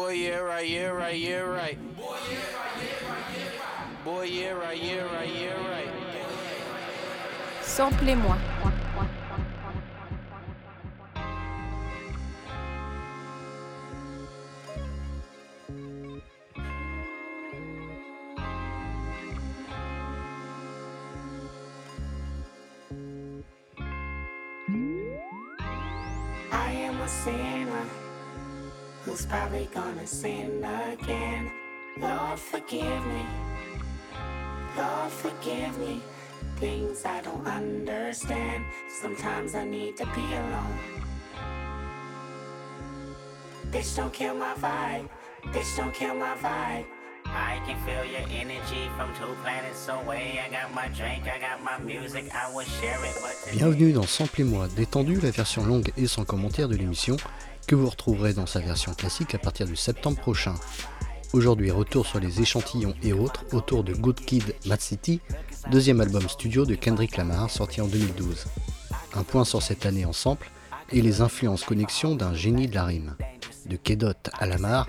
Boy, yeah, right, yeah, right, yeah, right. Boy, yeah, right, yeah, right, yeah, right. Boy, yeah, right, yeah, right, yeah, right. Samplez-moi. Who's probably gonna sin again. Lord, forgive me. Lord, forgive me. Things I don't understand. Sometimes I need to be alone. Bitch, don't kill my vibe. Bitch, don't kill my vibe. I can feel your energy from two planets. I got my drink, I got my music, I will share it. Bienvenue dans Samplez-moi détendu, la version longue et sans commentaire de l'émission, que vous retrouverez dans sa version classique à partir du septembre prochain. Aujourd'hui, retour sur les échantillons et autres autour de Good Kid, Mad City, deuxième album studio de Kendrick Lamar sorti en 2012. Un point sur cette année en sample et les influences connexions d'un génie de la rime. De Kedot à Lamar,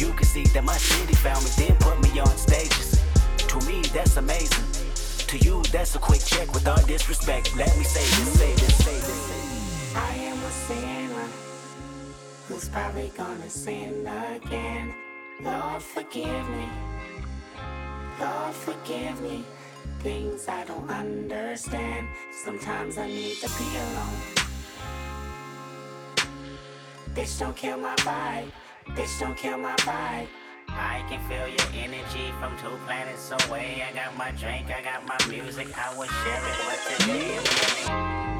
You can see that my city found me, then put me on stages. To me, that's amazing. To you, that's a quick check with all disrespect. Let me say this, say this, say this. I am a sinner who's probably gonna sin again. Lord, forgive me. Lord, forgive me. Things I don't understand. Sometimes I need to be alone. Bitch, don't kill my vibe. Bitch, don't kill my vibe. I can feel your energy from two planets away. I got my drink, I got my music, I will share it. But today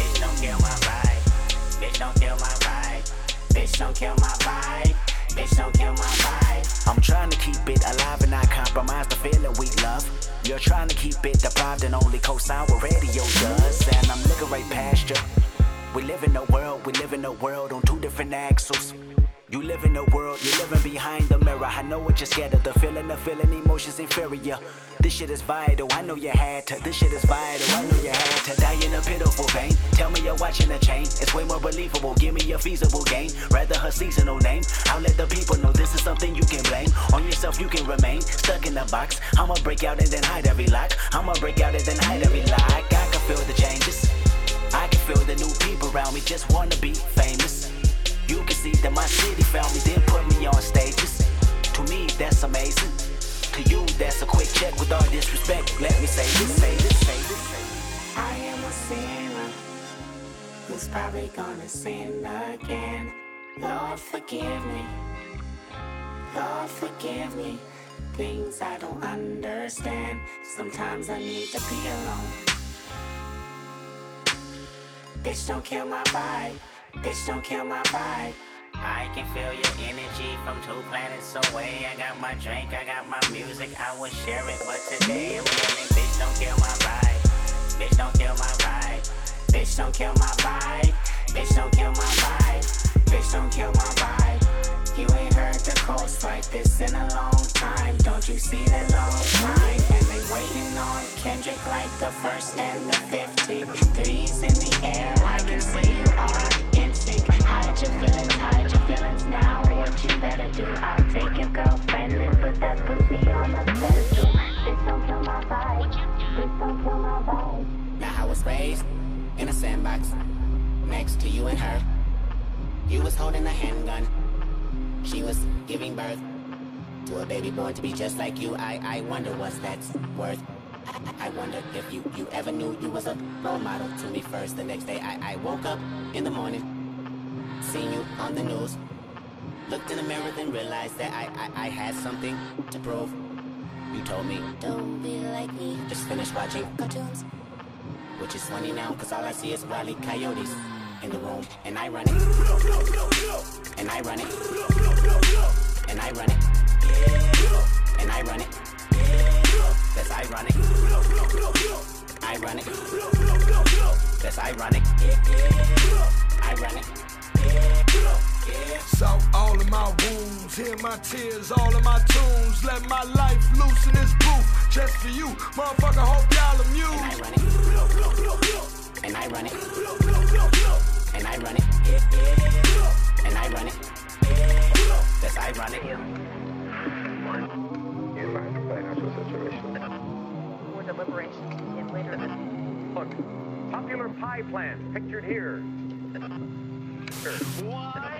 don't kill my vibe. Bitch, don't kill my vibe. Bitch, don't kill my vibe. Bitch, don't kill my vibe. I'm trying to keep it alive and not compromise the feeling we love. You're trying to keep it deprived and only co-sign what radio does. And I'm looking right past you. We live in a world, we live in a world on two different axles. You live in a world, you're living behind the mirror. I know what you're scared of, the feeling, the feeling, emotions inferior. This shit is vital, I know you had to. This shit is vital, I know you had to die in a pitiful pain. Tell me you're watching the chain, it's way more believable. Give me a feasible game, rather her seasonal name. I'll let the people know this is something you can blame. On yourself, you can remain stuck in the box. I'ma break out and then hide every lock. I'ma break out and then hide every lock. I can feel the changes. I can feel the new people around me just wanna be famous. You can see that my city found me, then put me on stages. To me, that's amazing. To you, that's a quick check with all disrespect. Let me say this, say this, say this. I am a sinner who's probably gonna sin again. Lord, forgive me. Lord, forgive me. Things I don't understand. Sometimes I need to be alone. Bitch, don't kill my vibe. Bitch, don't kill my vibe. I can feel your energy from two planets away. I got my drink, I got my music, I will share it. But today I'm feeling, bitch, don't kill my vibe. Bitch, don't kill my vibe. Bitch, don't kill my vibe. Bitch, don't kill my vibe. Bitch, don't kill my vibe. You ain't heard the coast like this in a long time. Don't you see the long line? And they waiting on Kendrick like the first and the 50. Threes in the air, I can see you are. Hide your feelings, hide your feelings now. What you better do? I'll take your girlfriend and put that pussy on the pedestal. Bitch, don't kill my vibe. Bitch, don't kill my vibe. Now I was raised in a sandbox next to you and her. You was holding a handgun. She was giving birth to a baby born to be just like you. I, I wonder what's that's worth. I, I wonder if you, you ever knew you was a role model to me first. The next day I, I woke up in the morning, seen you on the news, looked in the mirror, then realized that I, I, I had something to prove. You told me, Don't be like me. just finish watching Cartoons. which is funny now, cause all I see is Wile E. Coyotes in the room, and I run it, and I run it, and I run it, and I run it. That's ironic. I run it. That's ironic. Ironic. Soak all of my wounds, hear my tears, all of my tunes. Let my life loose in this booth, just for you. Motherfucker, hope y'all amused. And I run it. And I run it. And I run it. And I run it. That's ironic. for deliberation in later Look, popular pie plants pictured here. Wiley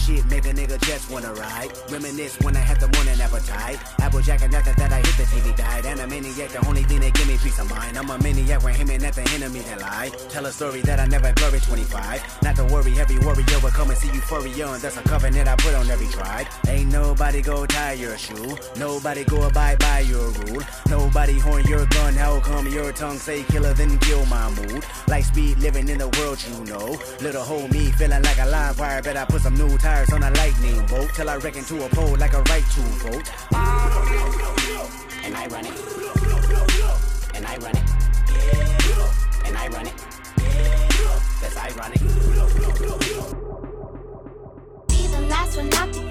shit make a nigga just wanna ride. Reminisce when I had the morning appetite. Applejack and after that I hit the TV guide. And a maniac, the only thing that give me peace of mind. I'm a maniac when aiming at the enemy that lie. Tell a story that I never glory 25. Not to worry, heavy warrior will come and see euphoria. And that's a covenant I put on every tribe. Ain't nobody go tie your shoe. Nobody go abide by your rule. Nobody horn your gun. How come your tongue say killer then kill my mood? Like speed living in the world you know. Little hole me feeling like a live wire. Bet I put some new tires on a lightning bolt. Till I reckon to a pole like a right to vote. And I run it. And I run it. And I run it. That's ironic. Be the last one out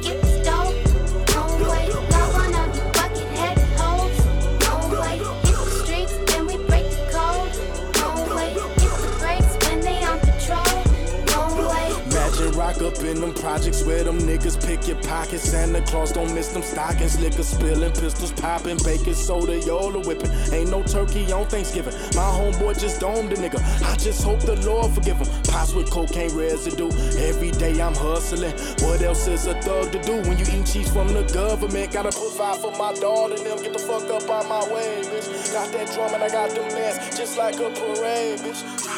up in them projects where them niggas pick your pockets. Santa Claus don't miss them stockings. Liquor spilling, pistols popping, baking soda, Yola whipping. Ain't no turkey on Thanksgiving. My homeboy just domed a nigga. I just hope the Lord forgive him. Pots with cocaine residue. Every day I'm hustling. What else is a thug to do when you eat cheese from the government? Gotta five for my daughter and them. Get the fuck up out my way, bitch. Got that drum and I got them bands just like a parade, bitch.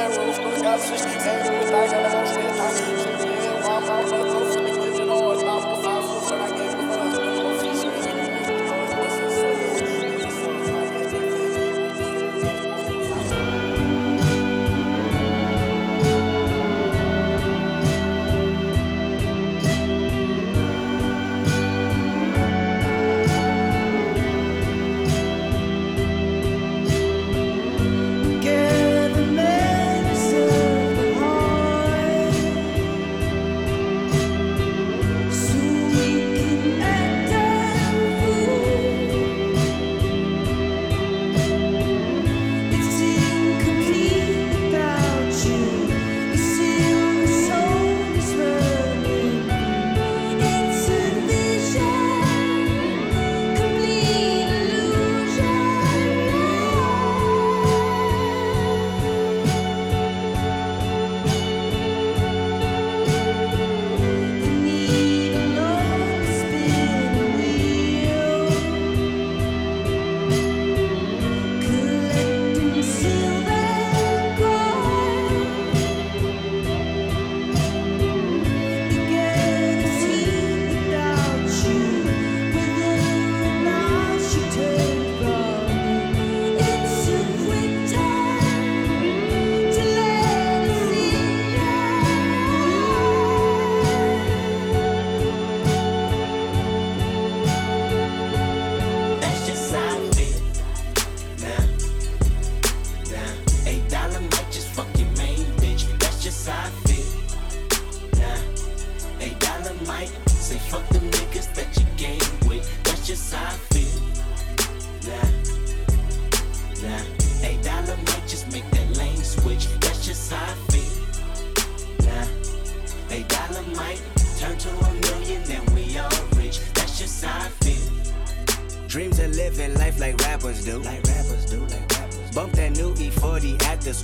Everyone's got switch, everybody's got a switch.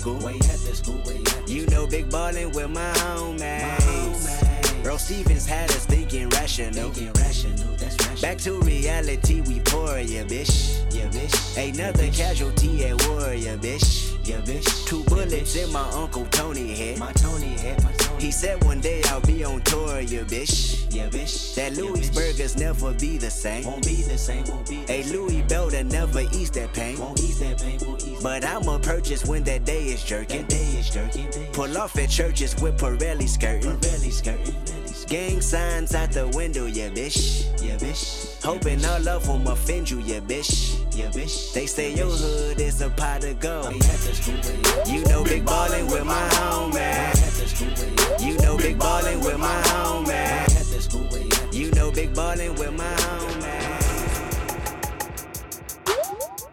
School. Way after school, way after You know, big ballin' with my homies. Earl Stevens had us thinking rational. Thinking rational, that's rational. Back to reality, we pour ya, bitch. Yeah, bitch. Another casualty at war, ya, bitch. Yeah, bitch. Two bullets in my Uncle Tony head. My Tony head, my Tony He said one day I'll be on tour, ya, bitch. Yeah, bitch. That Louis burgers never be the same. Won't be the same, won't be A Louis belt that never ease that pain. Won't ease that pain, won't ease But I'ma purchase when that day is jerking. That day is jerking. Pull off at churches with Pirelli skirting. Pirelli skirting. Gang signs out the window, yeah, bitch. Yeah, bitch. Hoping all of them offend you, yeah, bitch. Yeah, bitch. They say your hood is a pot of gold. You know big ballin' with my homie. You know big ballin' with my homie. You know big ballin' with my homie.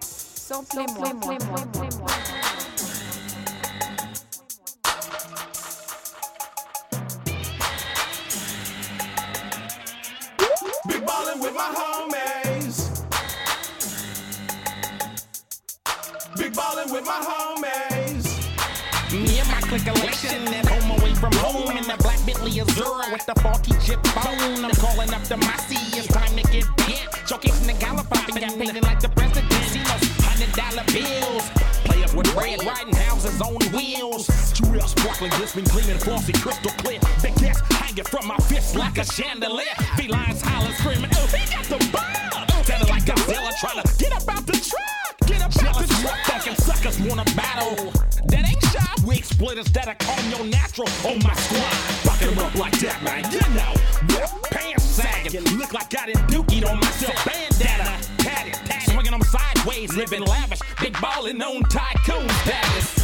Samplez-moi, moi, moi, moi. Big ballin' with my homies. Big ballin' with my homies. Me and my click election at home away from home in the black Bentley Azura with the faulty chip phone. I'm calling up the Massey, it's time to get bent. Showcasing the gallop popping, got painted like the president. See those hundred dollar bills. Players with red riding houses on wheels. Jewel sparkling, glistening, gleaming, flossy, crystal clear. Big cats hanging from my fist like a chandelier. Felines hollering, screaming, oh, he got the bomb. Sounding like Godzilla trying to get up out the truck. Get up out the truck. Fucking suckers wanna battle. That ain't shy. Wig splitters that'll calm your natural on my squad. Up like that, man. You know. Whip, pants sagging. Look like I done dookied on myself. Bandana. It. Swinging them sideways, living lavish, big ballin' on tycoon status.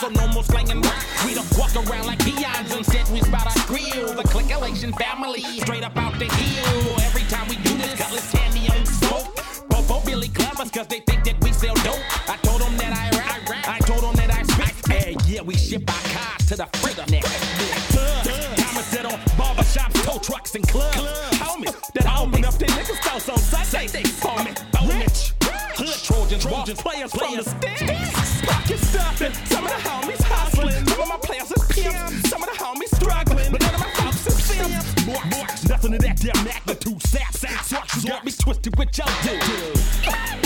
So no more slanging rock. We don't walk around like peons and said we spot our grill. The Clickalation family, straight up out the hill. Every time we do this, cutlass candy on smoke. Bobo Billy Clevers, cause they think that we sell dope. I told them that I rap, I told them that I spit. Hey, yeah, we ship our cars to the fritter neck. Thomas said on barbershops, tow trucks, and clubs. Homies that open up their niggas' stores on Sunday. For me, Rich, Hood Trojans, Trojans, players from the sticks. Damn magnitude. Sap, sap, swatches got me twisted with your dude.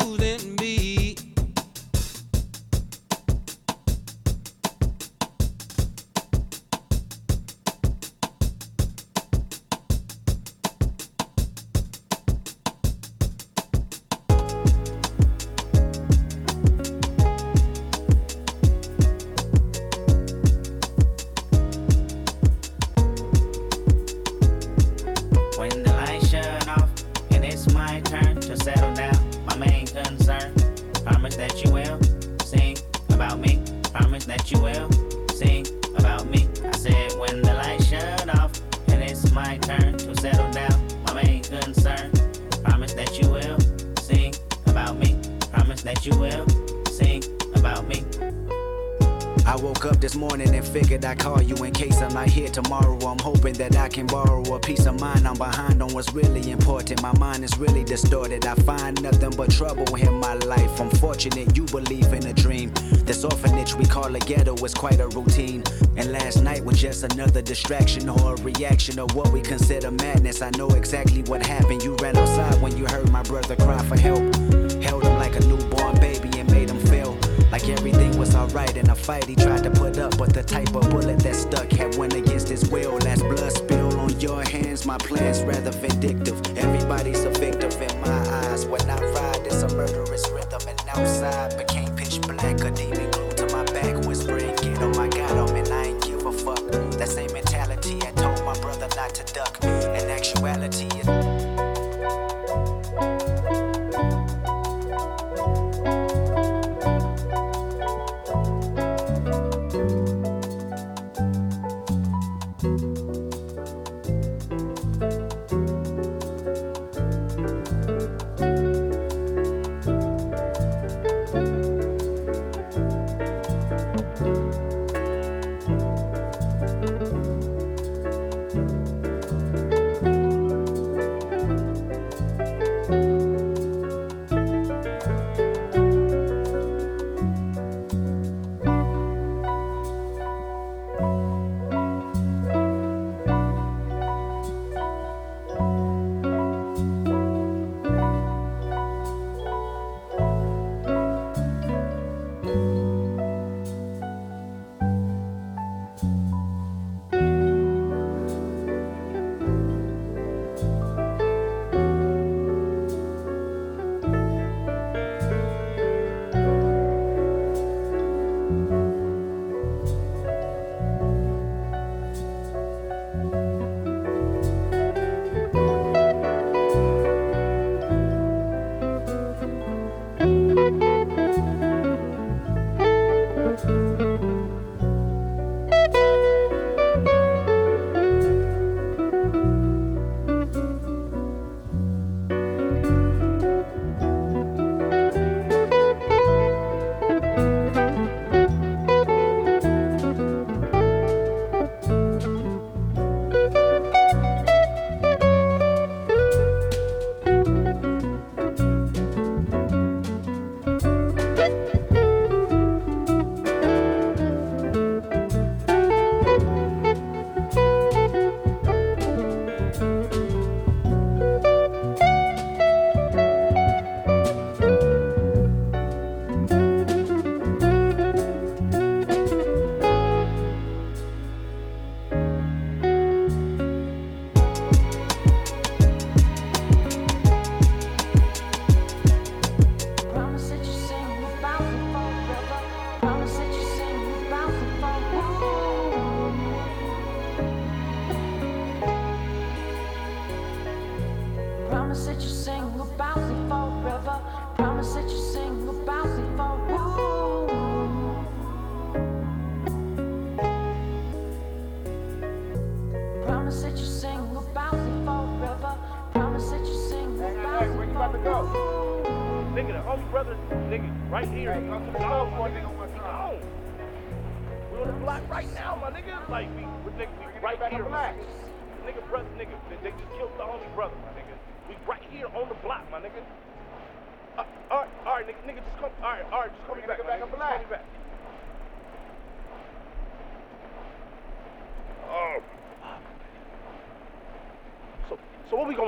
Using is quite a routine. And last night was just another distraction or a reaction of what we consider madness. I know exactly what happened. You ran outside when you heard my brother cry for help. Held him like a newborn baby and made him feel like everything was alright in a fight he tried to put up. But the type of bullet that stuck had went against his will. Last blood spill on your hands, my plan's rather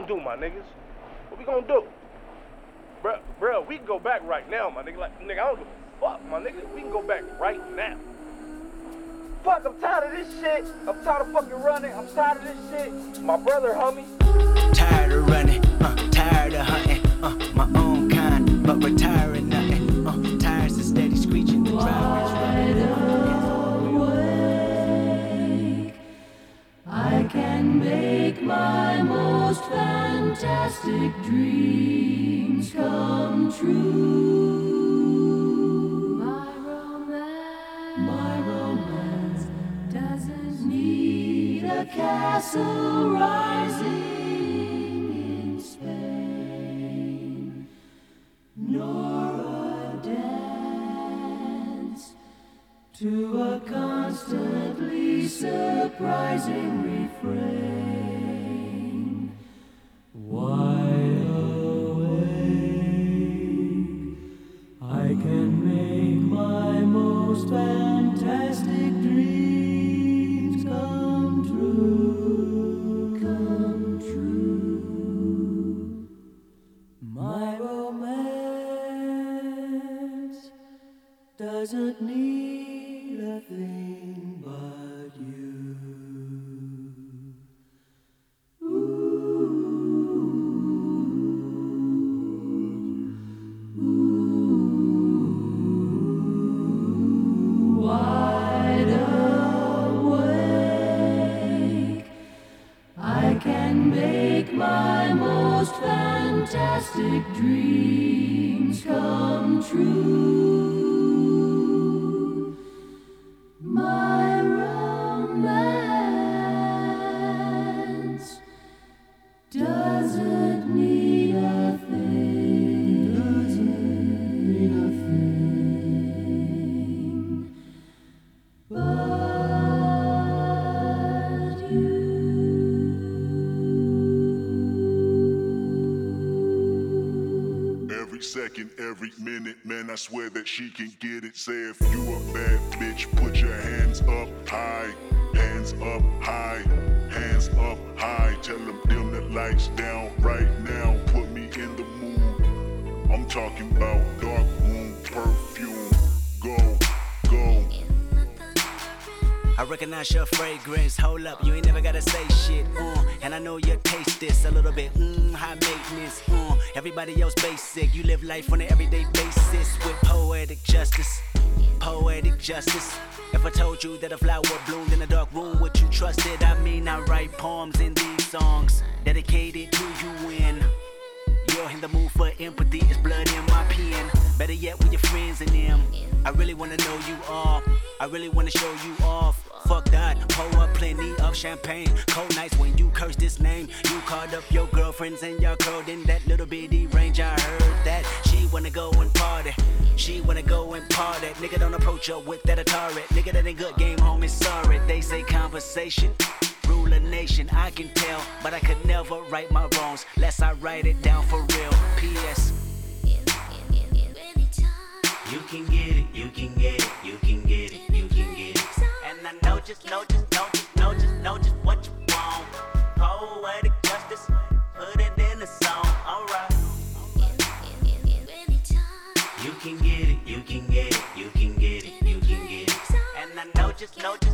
Gonna do, my niggas? What we gonna do? Bruh, bruh, we can go back right now, my nigga. Like, nigga, I don't give a fuck, my nigga. We can go back right now. Fuck, I'm tired of this shit. I'm tired of fucking running. I'm tired of this shit. My brother, homie. A castle rising in Spain, nor a dance to a constantly surprising swear that she can get it. Say if you a bad bitch, put your hands up high, hands up high, hands up high. Tell them dim the lights down right now. Recognize your fragrance. Hold up, you ain't never gotta say shit. Uh, and I know you taste this a little bit. Mmm, high maintenance. Uh, everybody else basic. You live life on an everyday basis with poetic justice. Poetic justice. If I told you that a flower bloomed in a dark room, would you trust it? I mean, I write poems in these songs dedicated to you when you're in the mood for empathy. It's blood in my pen. Better yet, with your friends and them. I really wanna know you all. I really wanna show you off. Fuck that, pour up plenty of champagne. Cold nights when you curse this name. You called up your girlfriends and y'all curled in that little bitty range. I heard that she wanna go and party. She wanna go and party. Nigga don't approach her with that Atari. Nigga that ain't good game, homie. Sorry, they say conversation. Rule a nation, I can tell, but I could never right my wrongs. Lest I write it down for real. P.S. You can get it, you can get it, you can get it, you can get it. And I know just, know just, know just, know just, know just what you want. Poetic justice, put it in a song, alright. You can get it, you can get it, you can get it, you can get it. And I know just, know just,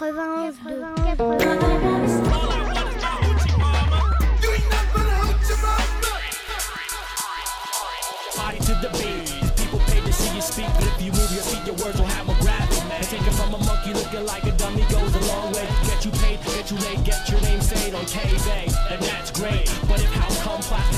91 91 Body to the beat. People pay to see you speak, but if you move your feet, your words will have a gravity. And take it from a monkey looking like a dummy goes a long way. Get you paid, get you laid, get your name saved on K-Bay, and that's great.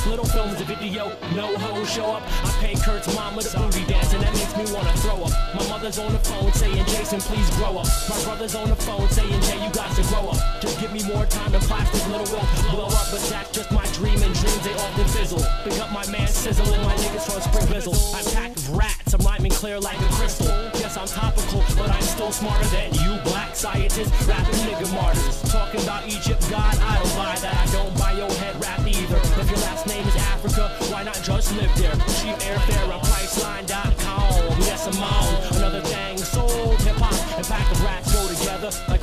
Little films, a video, no hoes show up, I pay Kurt's mama the booty dance, and that makes me wanna throw up. My mother's on the phone saying, Jason, please grow up. My brother's on the phone saying, Jay, you got to grow up. Just give me more time and plastic little will blow up, but that's just my dream, and dreams they often fizzle. Pick up my man Sizzle and my niggas from Spring Bizzle. I'm pack rats, I'm rhyming clear like a crystal. I'm topical, but I'm still smarter than you black scientists, rapping nigga martyrs. Talking about Egypt, God, I don't buy that. I don't buy your head rap either. If your last name is Africa, why not just live there? Cheap airfare on Priceline.com. Yes, I'm on another thing. Sold hip hop and pack of rats go together like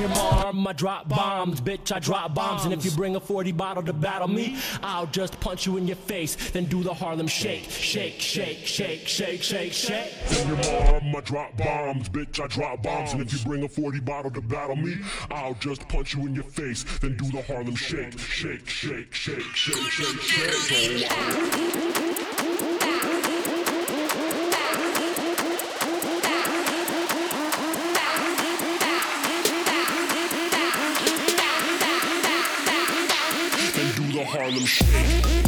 your mom. I drop bombs, bitch. I drop bombs. And if you bring a 40 bottle to battle me, I'll just punch you in your face. Then do the Harlem shake, shake, shake, shake, shake, shake, shake. In your mom, I drop bombs, bitch, I drop bombs. And if you bring a 40 bottle to battle me, I'll just punch you in your face, then do the Harlem shake, shake, shake, shake, shake, shake, shake. Then Harlem shake.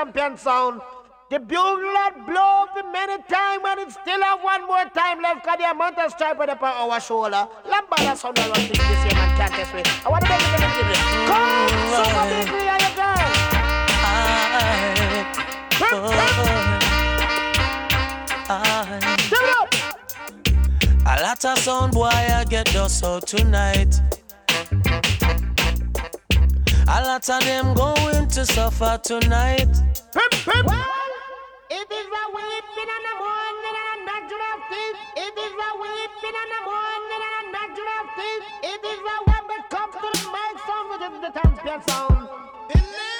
Champion sound. The bugle that blow for many time and it still have one more time left cause the amount of stripe on our shoulder. Lambada sound that run this year man can't test. I want to make it a Come, super big, are you A lot of sound boy I get dust out tonight. A lot of them going to suffer tonight. Pip, pip. It is a weeping and a mourning and a of teeth. It is a weeping and a mourning and a of teeth. It is a when we come to the mic sound which is the champion sound.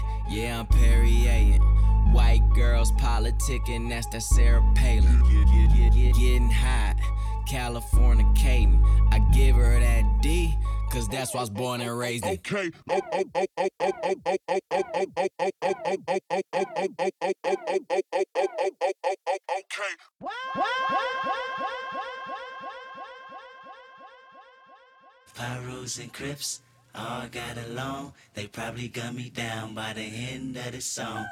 yeah, I'm Perrier. White girls politicking, that's that Sarah Palin. Getting hot, California Caden. I give her that D, cause that's why I was born and raised in. Okay, okay. Pirus and Crips all got along. They probably got me down by the end of the song.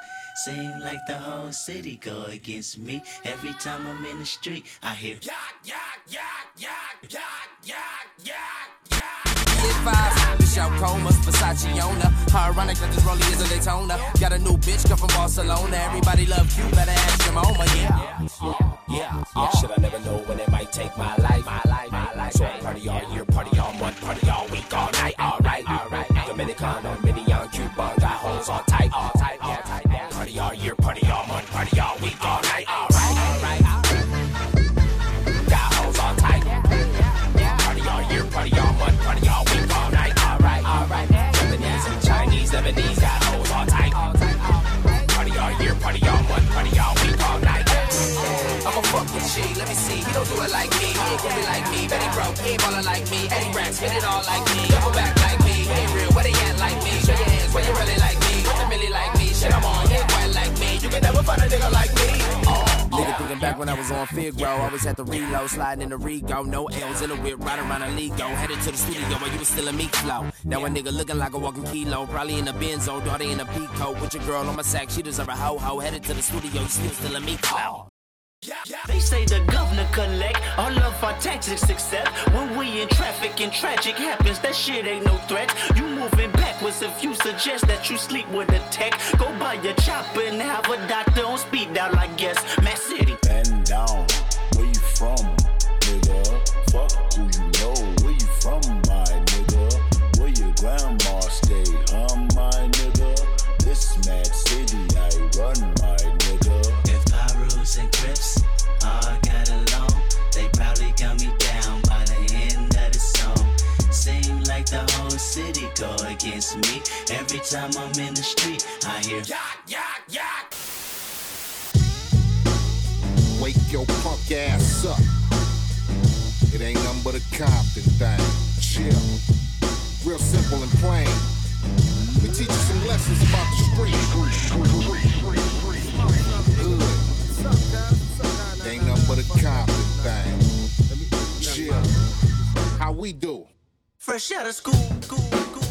Seem like the whole city go against me. Every time I'm in the street, I hear yak, yak, yak, yak, yak, yak, yak, Lit vibes, bitch out comas, Versace on her. Ironic that this rollie is a Daytona. Got a new bitch come from Barcelona. Everybody love you, better ask your mama, yeah. Yeah, yeah. Should I never know when it might take my life? My life, my life. So I party all year, party all month, party all week, all night. Alright, hoes all tight, all tight, all tight. Party all year, party all month, party all week, all night. Alright, alright. Got hoes all tight. Party all year, party all month, party all week, all night. Alright, alright. Japanese and Chinese, Lebanese, got hoes all tight. Party all year, party all month, party all week, all night. I'ma fuck with she, let me see. He don't do it like me, he ain't gonna like me. Betty broke, he ain't ballin' like me. Eddie Racks, spit it all like me. Double back like me. You ain't real, where they at like me? Show your hands, where you really like me? Find a nigga like me. Nigga thinking back when I was on Figaro, always had to reload, sliding in the Rego, no L's in the whip, right around the league, go headed to the studio while you was still a meat flow. Now a nigga looking like a walking kilo, probably in a Benzo, daughter in a peacoat, with your girl on my sack, she deserve a ho ho, headed to the studio, you still still a meat flow. They say the governor collect all of our taxes except when we in traffic and tragic happens. That shit ain't no threat. You moving backwards if you suggest that you sleep with a tech. Go buy your chopper and have a doctor on speed dial, I guess. Mass City. Bend down. Where you from, Every time I'm in the street, I hear yak, yak, yak. Wake your punk ass up. It ain't nothing but a Compton thing. Chill. Real simple and plain. We teach you some lessons about the street. Hood. Ain't nothing but a Compton thing. Chill. How we do? Fresh out of school, school, school.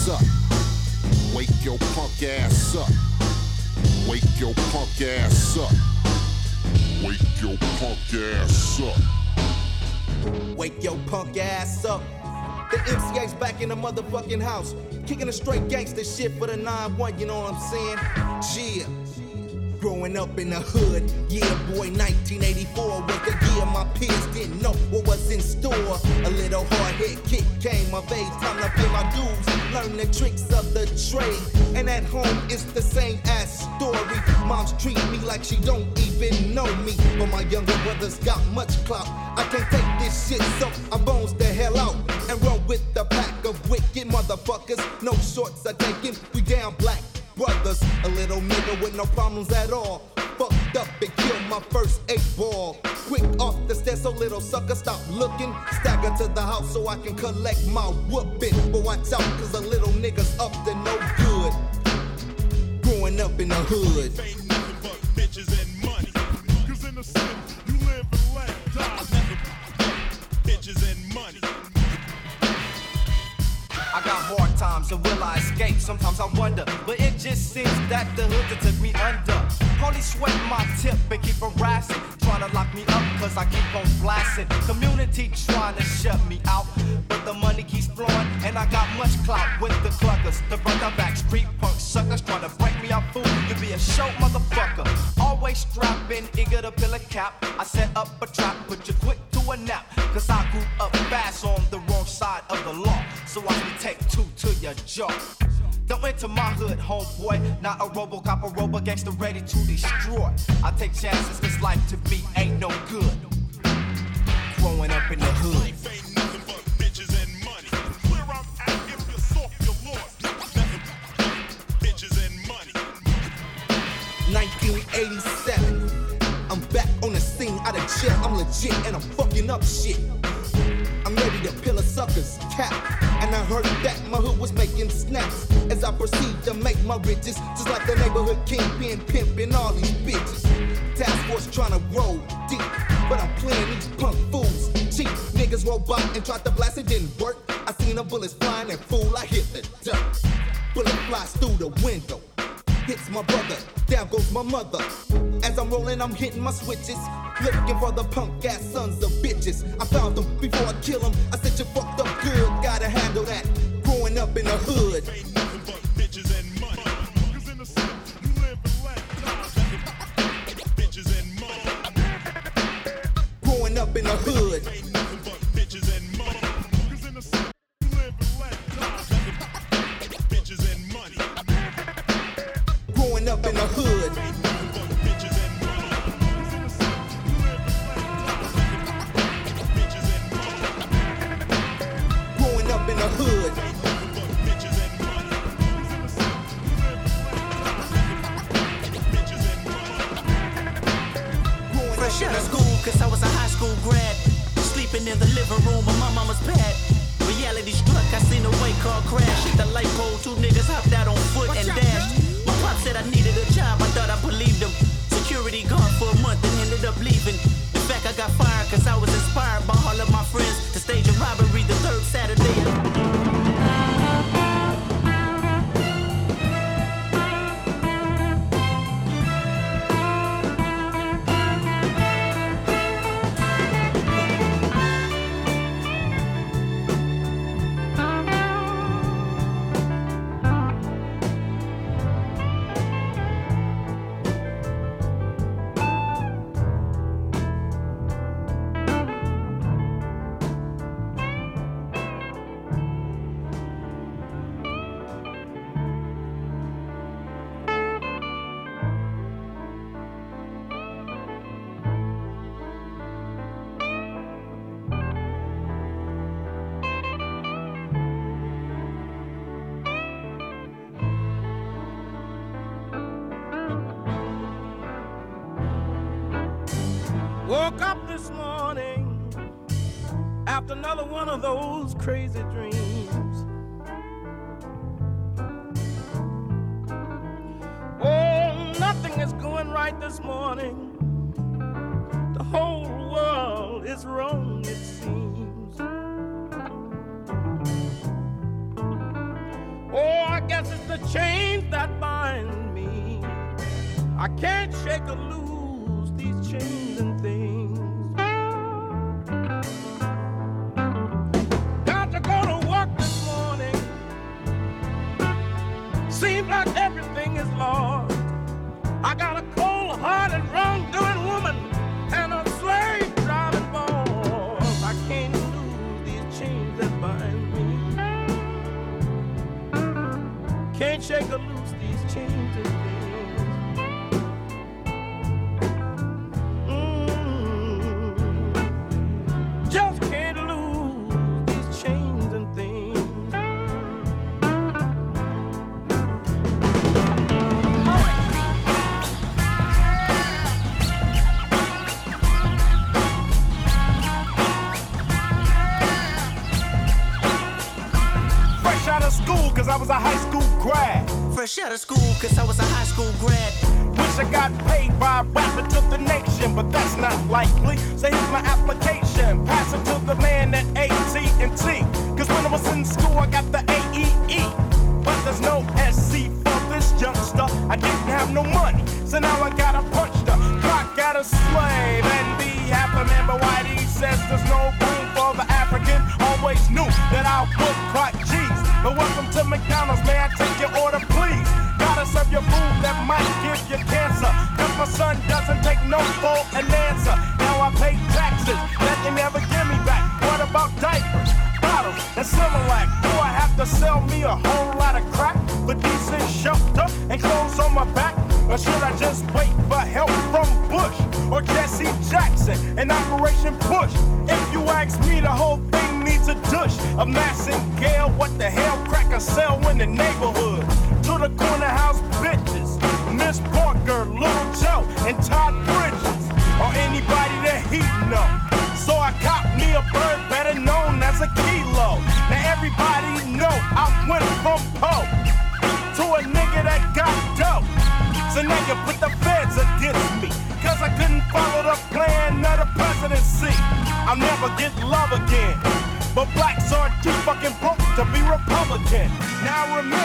Ass up. Wake your punk ass up. Wake your punk ass up. Wake your punk ass up. Wake your punk ass up. The MC Eiht's back in the motherfucking house. Kicking a straight gangster shit for the 9-1, you know what I'm saying? Yeah. Growing up in the hood, yeah, boy, 1984 was the year my peers didn't know what was in store. A little hard hit kick came of age, time to pay my dues, learn the tricks of the trade. And at home, it's the same ass story. Moms treat me like she don't even know me, but my younger brothers got much clout. I can't take this shit, so I bones the hell out and run with the pack of wicked motherfuckers. No shorts are taken, we down black brothers. A little nigga with no problems at all. Fucked up and killed my first eight ball. Quick off the stairs, so little sucker stop looking. Stagger to the house so I can collect my whooping. But watch out, cause a little nigga's up to no good. Growing up in the hood. Ain't nothing but bitches and money. Cause in the city, you live and let die. Bitches and money. Times, and will I escape? Sometimes I wonder, but it just seems that the hood that took me under. Police sweat my tip and keep harassing, trying to lock me up, cause I keep on blasting. Community trying to shut me out, but the money keeps flowing, and I got much clout with the cluckers. The back street punk suckers trying to break me up, fool. You be a show motherfucker. Always strapping, eager to fill a cap. I set up a trap, put you quick to a nap. Cause I grew up fast on the wrong side of the law. So I can take two to your jaw. Don't enter my hood, homeboy. Not a Robocop, a robo gangster ready to destroy. I take chances, cause life to me ain't no good. Growing up in the hood. 1987. I'm back on the scene out of jail. I'm legit and I'm fucking up shit. Riches. Just like the neighborhood kingpin pimping all these bitches. Task force trying to roll deep, but I'm playing these punk fools cheap. Niggas roll by and tried to blast, it didn't work. I seen the bullets flying and fool, I hit the dirt. Bullet flies through the window hits my brother, down goes my mother. As I'm rolling, I'm hitting my switches. Looking for the punk crazy dreams. Fresh out of school, cause I was a high school grad. Wish I got paid by a rapper to the nation, but that's not likely. So here's my application. Pass it to the man at AT&T. Cause when I was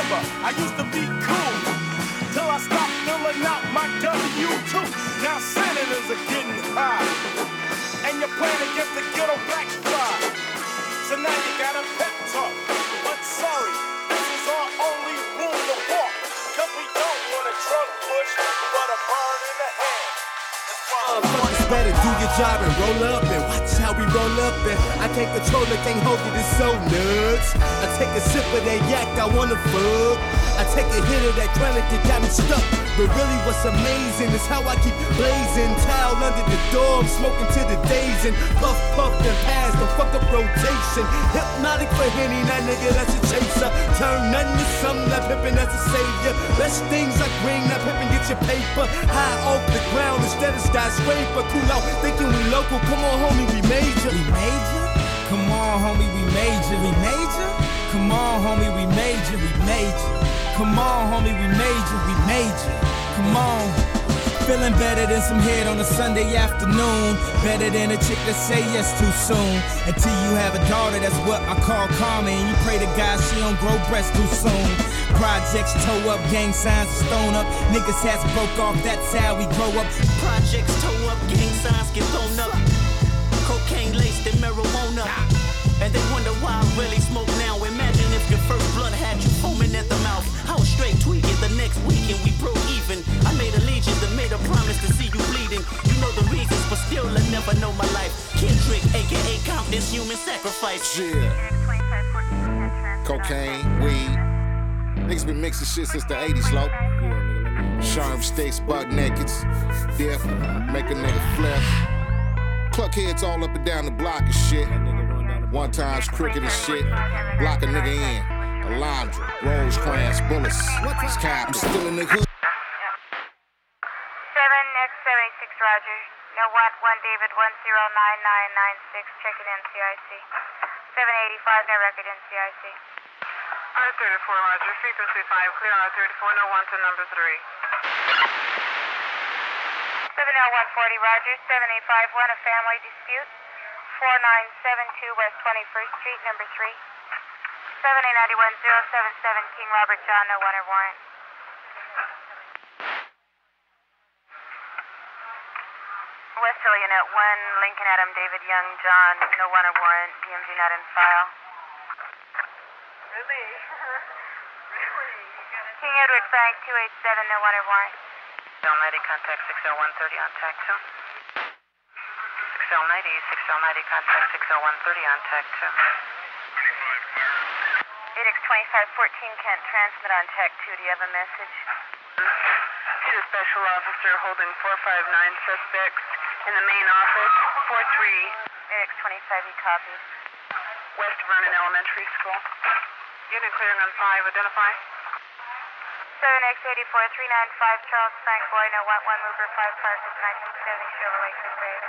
remember, I used to be cool. Till I stopped filling out my W-2. Now senators are getting high. And you're playing against the ghetto. So now you got a pep talk. But sorry, this is our only room to walk. Cause we don't want a Trump push, but a bird in the hand. Do your job and roll up and watch and I can't control it, can't hold it, it's so nuts. I take a sip of that yak, I wanna fuck. I take a hit of that chronic that got me stuck. But really what's amazing is how I keep blazing. Towel under the door, I'm smoking to the days and puff, puff, and pass the fuck up rotation. Hypnotic for Henny, that nigga that's a chaser. Turn nothing to something, that pippin' that's a savior. Best things like ring, that pippin' get your paper. High off the ground instead of skyscraper. Cool out, thinking we local. Come on, homie, we major. We major? Come on, homie, we major. We major? Come on, homie, we major. We major. Come on, homie, we major. We major. Come on. Feeling better than some head on a Sunday afternoon. Better than a chick that say yes too soon. Until you have a daughter, that's what I call karma. And you pray to God she don't grow breasts too soon. Projects toe up, gang signs stone up. Niggas hats broke off, that's how we grow up. Projects toe up, gang signs get thrown next weekend, we broke even. I made allegiance and made a promise to see you bleeding. You know the reasons, but still I never know my life. Kendrick, aka Compton's human sacrifice. Yeah. Cocaine, weed. Niggas been mixing shit since the 80s, low. Sharp sticks, buck nakeds. Dip, make a nigga flip. Cluck heads all up and down the block and shit. One time's cricket and shit. Block a nigga in. Alondra, Rosecrans, bullets. Scab, I'm still in the hood. 7 X76 Roger. No one, one David 109996 checking in CIC. 785 no record in CIC. R34 Roger, frequency 5, clear R34, no one to number 3. 70140 Roger, 7851 a family dispute. 4972 West 21st Street, number 3. 7891077 King Robert John, no one or warrant. West Hill Unit 1, Lincoln Adam David Young John, no one or warrant, DMG not in file. Really? King Edward Frank 287, no one or warrant. XL90, contact 60130 on TAC 2. 6L90, 6L90, contact 60130 on TAC 2. 8X2514 can't transmit on TAC 2. Do you have a message? The special officer holding 459 suspects in the main office, 43 8X25, he copies. West Vernon Elementary School. Unit clearing on 5, identify. 7X84 395 Charles Frank Boy, no 11 Mover 556 1970 Chevrolet Crusade.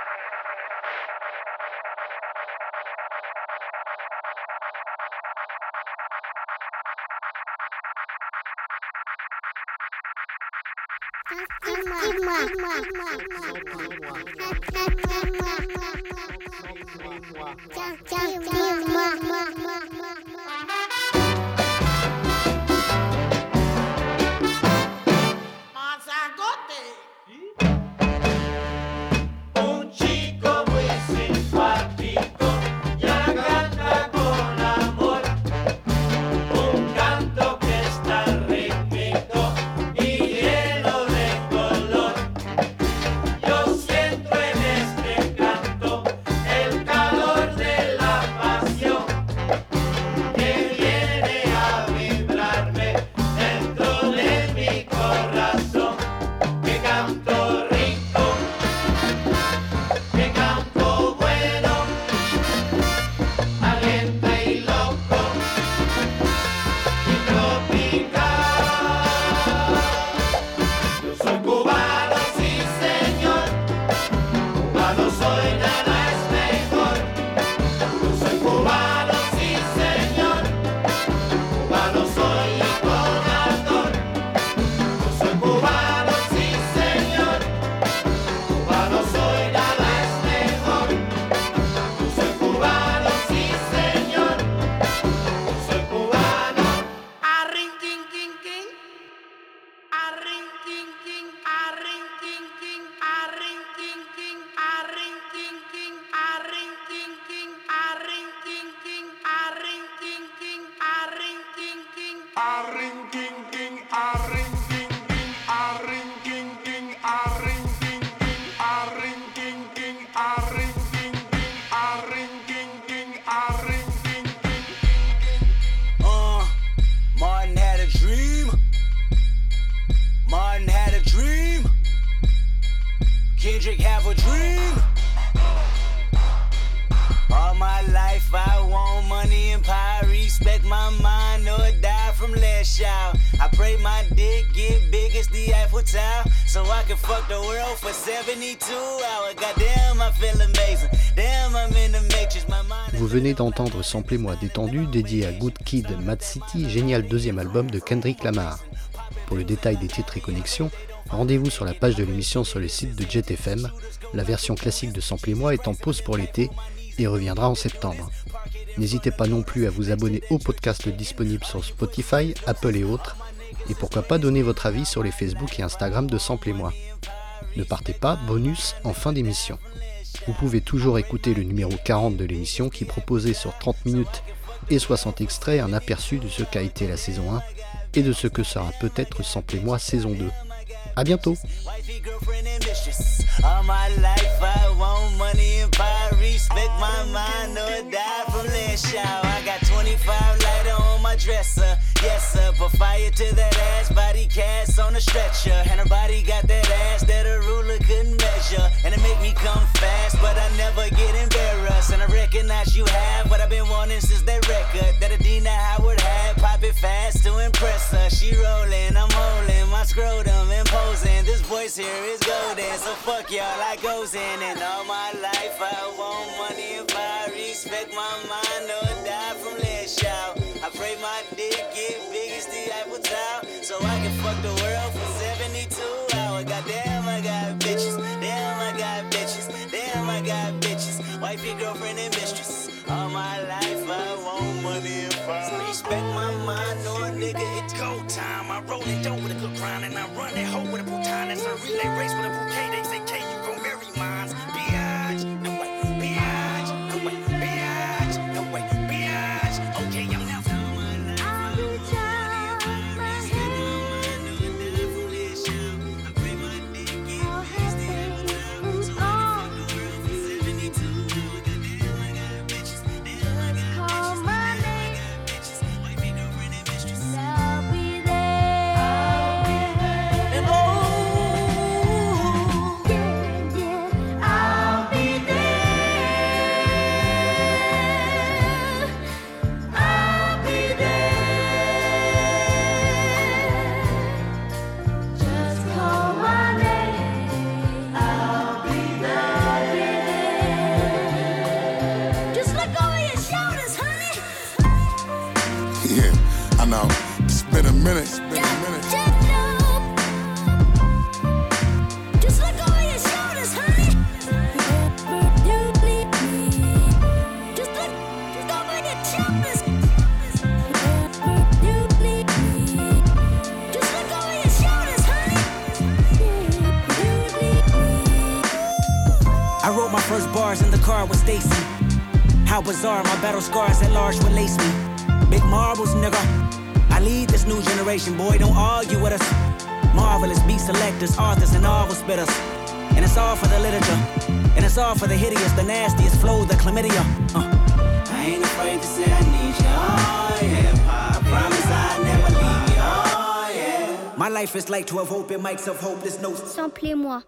寂寞寂寞寂寞寂寞寂寞寂寞 Respect my mind or die from less shout. I pray my dick get big as the Eiffel Tower. So I can fuck the world for 72 hours. Goddamn, I feel amazing. Damn, I'm in the matrix. My mind Vous venez d'entendre Samplez-moi détendu dédié à Good Kid, Mad City, génial deuxième album de Kendrick Lamar. Pour le détail des titres et connexions, rendez-vous sur la page de l'émission sur le site de Jet FM. La version classique de Samplez-moi est en pause pour l'été et reviendra en septembre. N'hésitez pas non plus à vous abonner au podcast disponible sur Spotify, Apple et autres, et pourquoi pas donner votre avis sur les Facebook et Instagram de Samplez-moi. Ne partez pas, bonus en fin d'émission. Vous pouvez toujours écouter le numéro 40 de l'émission qui proposait sur 30 minutes et 60 extraits un aperçu de ce qu'a été la saison 1 et de ce que sera peut-être Samplez-moi saison 2. A bientôt girlfriend and mistress. All my life I want money and power. Respect my mind or die from last shower. I got 25 lighter on my dresser. Yes, sir. Put fire to that ass, body cast on a stretcher. And her body got that ass that a ruler couldn't measure. And it make me come fast, but I never get embarrassed. And I recognize you have what I've been wanting since that record that Adina Howard had. Pop it fast to impress her. She rolling, I'm holding my scrotum imposing. This voice here is golden, so fuck y'all, I goes in. And all my life I want money and power. Respect my mind or I got bitches. Wifey, girlfriend, and mistress. All my life I want money and power. Respect my mind or nigga, it's go time. I roll it dope with a good grind and I run that hoe with a bouton. That's a relay race with a bouquet. They say, K, first bars in the car with Stacy. How bizarre, my battle scars at large will lace me. Big marbles, nigga. I lead this new generation, boy, don't argue with us. Marvelous beat selectors, authors, and novel spitters. And it's all for the literature. And it's all for the hideous, the nastiest flow, the chlamydia. Uh. I ain't afraid to say I need you. Oh, yeah. I promise I never leave you. Oh, yeah. My life is like 12 open mics of hopeless notes. Samplez-moi.